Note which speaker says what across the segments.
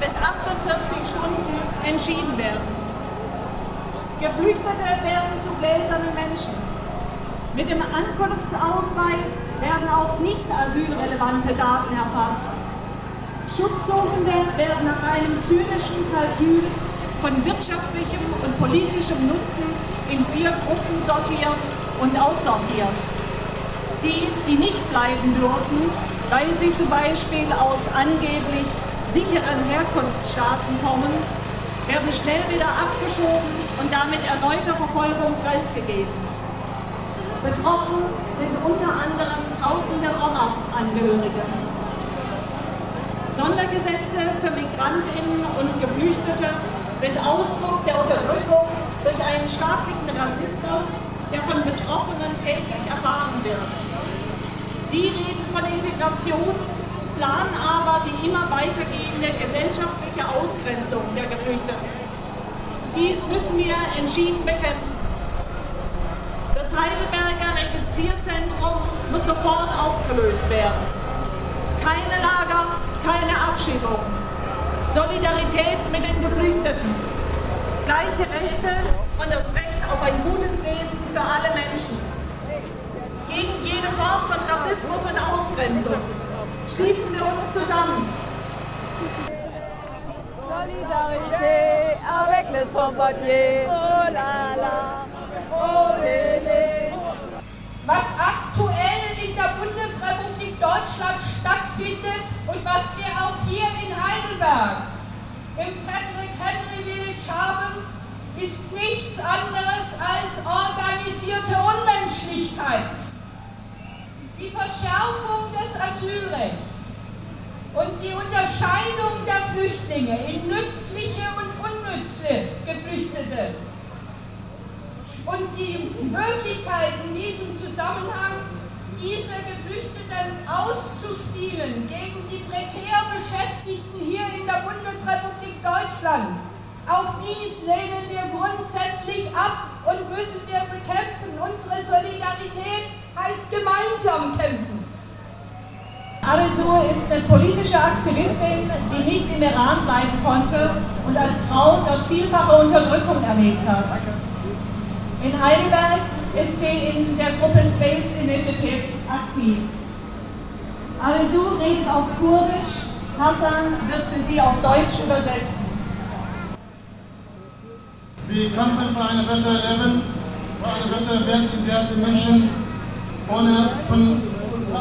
Speaker 1: bis 48 Stunden entschieden werden. Geflüchtete werden zu gläsernen Menschen. Mit dem Ankunftsausweis werden auch nicht asylrelevante Daten erfasst. Schutzsuchende werden nach einem zynischen Kalkül von wirtschaftlichem und politischem Nutzen in vier Gruppen sortiert und aussortiert. Die, die nicht bleiben dürfen, weil sie zum Beispiel aus angeblich sicheren Herkunftsstaaten kommen, werden schnell wieder abgeschoben und damit erneuter Verfolgung preisgegeben. Betroffen sind unter anderem tausende Roma-Angehörige. Sondergesetze für Migrantinnen und Geflüchtete sind Ausdruck der Unterdrückung durch einen staatlichen Rassismus, der von Betroffenen täglich erfahren wird. Sie reden von Integration, planen aber die immer weitergehende gesellschaftliche Ausgrenzung der Geflüchteten. Dies müssen wir entschieden bekämpfen. Das Heidelberger Registrierzentrum muss sofort aufgelöst werden. Keine Lager, keine Abschiebung. Solidarität mit den Geflüchteten. Gleiche Rechte und das Recht auf ein gutes Leben für alle Menschen gegen jede Form von Rassismus und Ausgrenzung. Schließen wir uns zusammen.
Speaker 2: Solidarité avec les sans-papiers. Oh la la, oh lele.
Speaker 3: Was aktuell in der Bundesrepublik Deutschland stattfindet und was wir auch hier in Heidelberg im Patrick Henry Village haben, ist nichts anderes als organisierte Unmenschlichkeit die Verschärfung des Asylrechts und die Unterscheidung der Flüchtlinge in nützliche und unnütze Geflüchtete und die Möglichkeit in diesem Zusammenhang, diese Geflüchteten auszuspielen gegen die prekär Beschäftigten hier in der Bundesrepublik Deutschland. Auch dies lehnen wir grundsätzlich ab und müssen wir bekämpfen. Unsere Solidarität heißt gemeinsam kämpfen.
Speaker 1: Arizur ist eine politische Aktivistin, die nicht im Iran bleiben konnte und als Frau dort vielfache Unterdrückung erlebt hat. In Heidelberg ist sie in der Gruppe Space Initiative aktiv. Arizur redet auf Kurdisch, Hassan wird für sie auf Deutsch übersetzen.
Speaker 4: Wir kämpfen für ein besseres Leben, für eine bessere Welt, in der die Menschen ohne von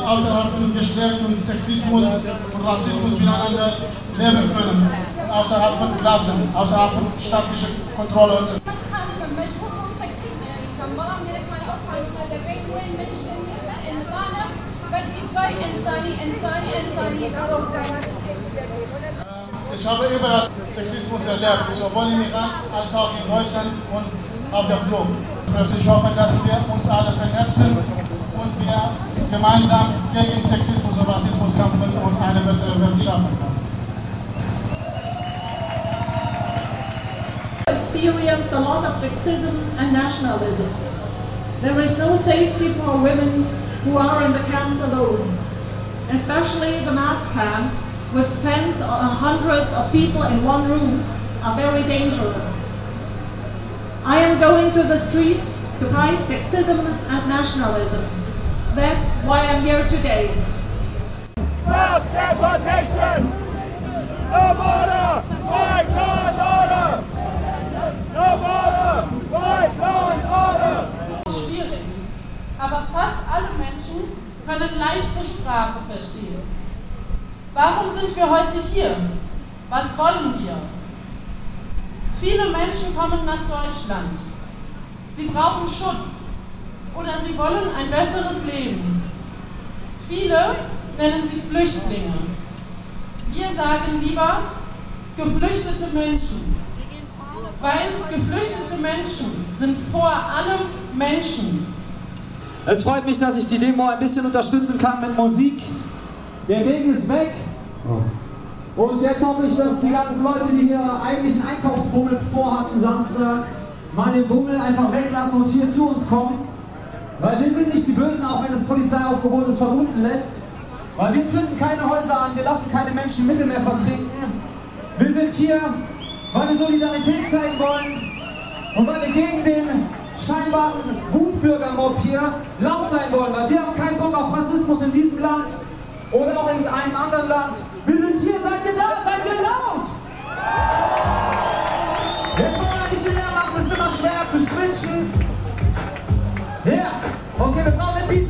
Speaker 4: außerhalb von Geschlecht und Sexismus und Rassismus miteinander leben können, außerhalb von Klassen, außerhalb von staatlicher Kontrolle. Ich habe überall Sexismus erlebt, sowohl im Iran als auch in Deutschland und auf der Flucht. Ich hoffe, dass wir uns alle vernetzen wir gemeinsam gegen Sexismus und Rassismus kämpfen und eine bessere Welt schaffen
Speaker 1: experience a lot of sexism and nationalism. There is no safety for women who are in the camps alone, especially the mass camps with tens or hundreds of people in one room are very dangerous. I am going to the streets to fight sexism and nationalism. That's why I'm here today.
Speaker 5: Stop deportation! No border! Fight law and order! No border! Fight law and order!
Speaker 6: Schwierig. Aber fast alle Menschen können leichte Sprache verstehen. Warum sind wir heute hier? Was wollen wir? Viele Menschen kommen nach Deutschland. Sie brauchen Schutz oder sie wollen ein besseres Leben. Viele nennen sie Flüchtlinge. Wir sagen lieber geflüchtete Menschen, weil geflüchtete Menschen sind vor allem Menschen.
Speaker 7: Es freut mich, dass ich die Demo ein bisschen unterstützen kann mit Musik. Der Regen ist weg. Und jetzt hoffe ich, dass die ganzen Leute, die hier eigentlich einen Einkaufsbummel vorhatten Samstag, mal den Bummel einfach weglassen und hier zu uns kommen. Weil wir sind nicht die Bösen, auch wenn das Polizeiaufgebot es vermuten lässt. Weil wir zünden keine Häuser an, wir lassen keine Menschen im Mittelmeer vertrinken. Wir sind hier, weil wir Solidarität zeigen wollen und weil wir gegen den scheinbaren Wutbürgermob hier laut sein wollen, weil wir haben keinen Bock auf Rassismus in diesem Land oder auch in einem anderen Land. Wir sind hier, seid ihr da, seid ihr laut? Wir ein bisschen mehr machen, es ist immer schwer zu switchen. Ja, yeah. okay, wir brauchen den Beat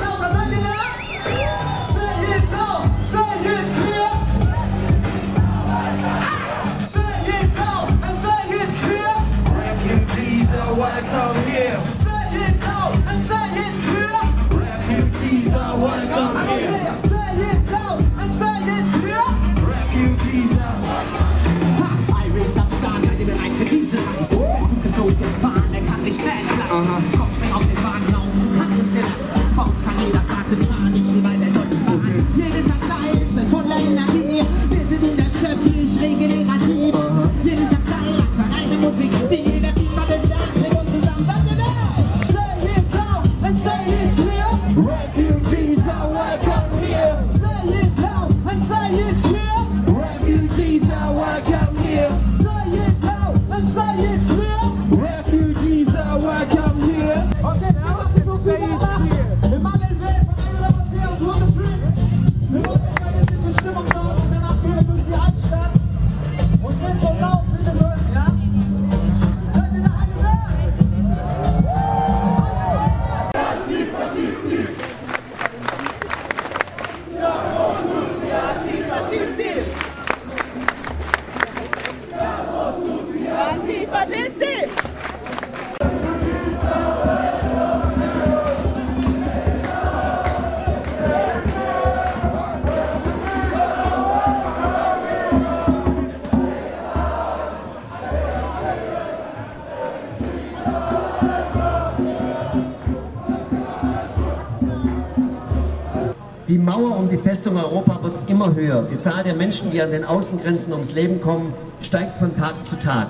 Speaker 2: Right
Speaker 8: Die Mauer um die Festung Europa wird immer höher. Die Zahl der Menschen, die an den Außengrenzen ums Leben kommen, steigt von Tag zu Tag.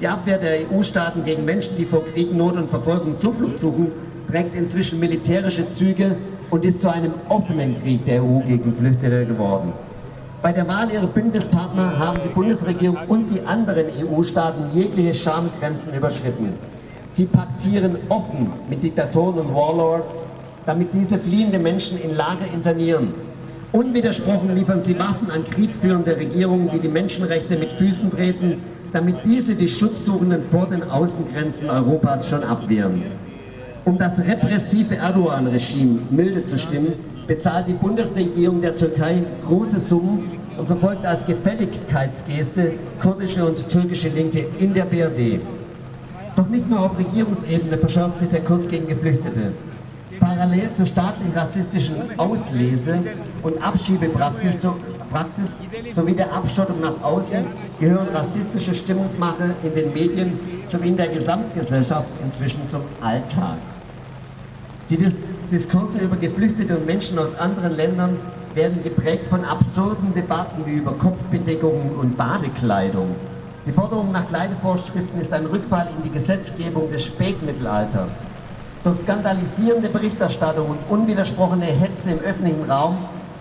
Speaker 8: Die Abwehr der EU-Staaten gegen Menschen, die vor Krieg, Not und Verfolgung Zuflucht suchen, trägt inzwischen militärische Züge und ist zu einem offenen Krieg der EU gegen Flüchtende geworden. Bei der Wahl ihrer Bündnispartner haben die Bundesregierung und die anderen EU-Staaten jegliche Schamgrenzen überschritten. Sie paktieren offen mit Diktatoren und Warlords, damit diese fliehende Menschen in Lager internieren. Unwidersprochen liefern sie Waffen an kriegführende Regierungen, die die Menschenrechte mit Füßen treten, damit diese die Schutzsuchenden vor den Außengrenzen Europas schon abwehren. Um das repressive Erdogan-Regime milde zu stimmen, bezahlt die Bundesregierung der Türkei große Summen und verfolgt als Gefälligkeitsgeste kurdische und türkische Linke in der BRD. Doch nicht nur auf Regierungsebene verschärft sich der Kurs gegen Geflüchtete. Parallel zur staatlich rassistischen Auslese und Abschiebepraxis so, Praxis sowie der Abschottung nach außen gehören rassistische Stimmungsmache in den Medien sowie in der Gesamtgesellschaft inzwischen zum Alltag. Die Dis Diskurse über Geflüchtete und Menschen aus anderen Ländern werden geprägt von absurden Debatten wie über Kopfbedeckungen und Badekleidung. Die Forderung nach Kleidevorschriften ist ein Rückfall in die Gesetzgebung des Spätmittelalters. Durch skandalisierende Berichterstattung und unwidersprochene Hetze im öffentlichen Raum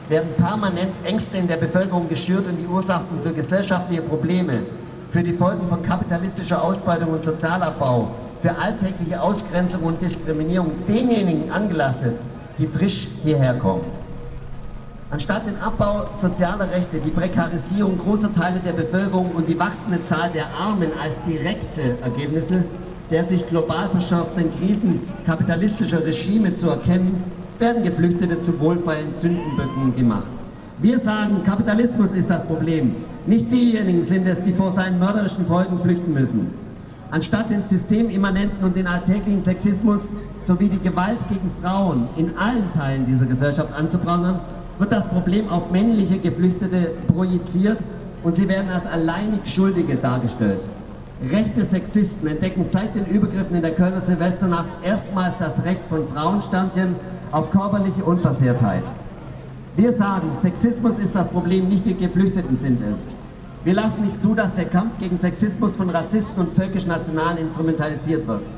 Speaker 8: werden permanent Ängste in der Bevölkerung geschürt und die Ursachen für gesellschaftliche Probleme, für die Folgen von kapitalistischer Ausbeutung und Sozialabbau, für alltägliche Ausgrenzung und Diskriminierung denjenigen angelastet, die frisch hierher kommen. Anstatt den Abbau sozialer Rechte, die Prekarisierung großer Teile der Bevölkerung und die wachsende Zahl der Armen als direkte Ergebnisse der sich global verschärften Krisen kapitalistischer Regime zu erkennen, werden Geflüchtete zu wohlfeilen Sündenböcken gemacht. Wir sagen, Kapitalismus ist das Problem. Nicht diejenigen sind es, die vor seinen mörderischen Folgen flüchten müssen. Anstatt den systemimmanenten und den alltäglichen Sexismus sowie die Gewalt gegen Frauen in allen Teilen dieser Gesellschaft anzuprangern, wird das Problem auf männliche Geflüchtete projiziert und sie werden als alleinig Schuldige dargestellt. Rechte Sexisten entdecken seit den Übergriffen in der Kölner Silvesternacht erstmals das Recht von Frauensternchen auf körperliche Unversehrtheit. Wir sagen, Sexismus ist das Problem, nicht die Geflüchteten sind es. Wir lassen nicht zu, dass der Kampf gegen Sexismus von Rassisten und völkisch-Nationalen instrumentalisiert wird.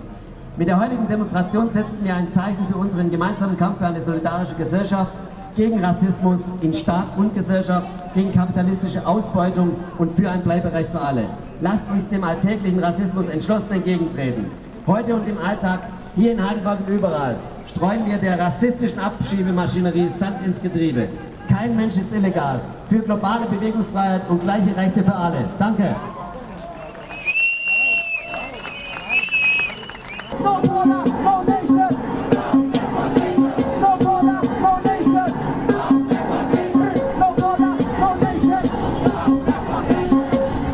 Speaker 8: Mit der heutigen Demonstration setzen wir ein Zeichen für unseren gemeinsamen Kampf für eine solidarische Gesellschaft, gegen Rassismus in Staat und Gesellschaft, gegen kapitalistische Ausbeutung und für ein Bleiberecht für alle. Lasst uns dem alltäglichen Rassismus entschlossen entgegentreten. Heute und im Alltag, hier in Heidelberg und überall, streuen wir der rassistischen Abschiebemaschinerie Sand ins Getriebe. Kein Mensch ist illegal. Für globale Bewegungsfreiheit und gleiche Rechte für alle. Danke.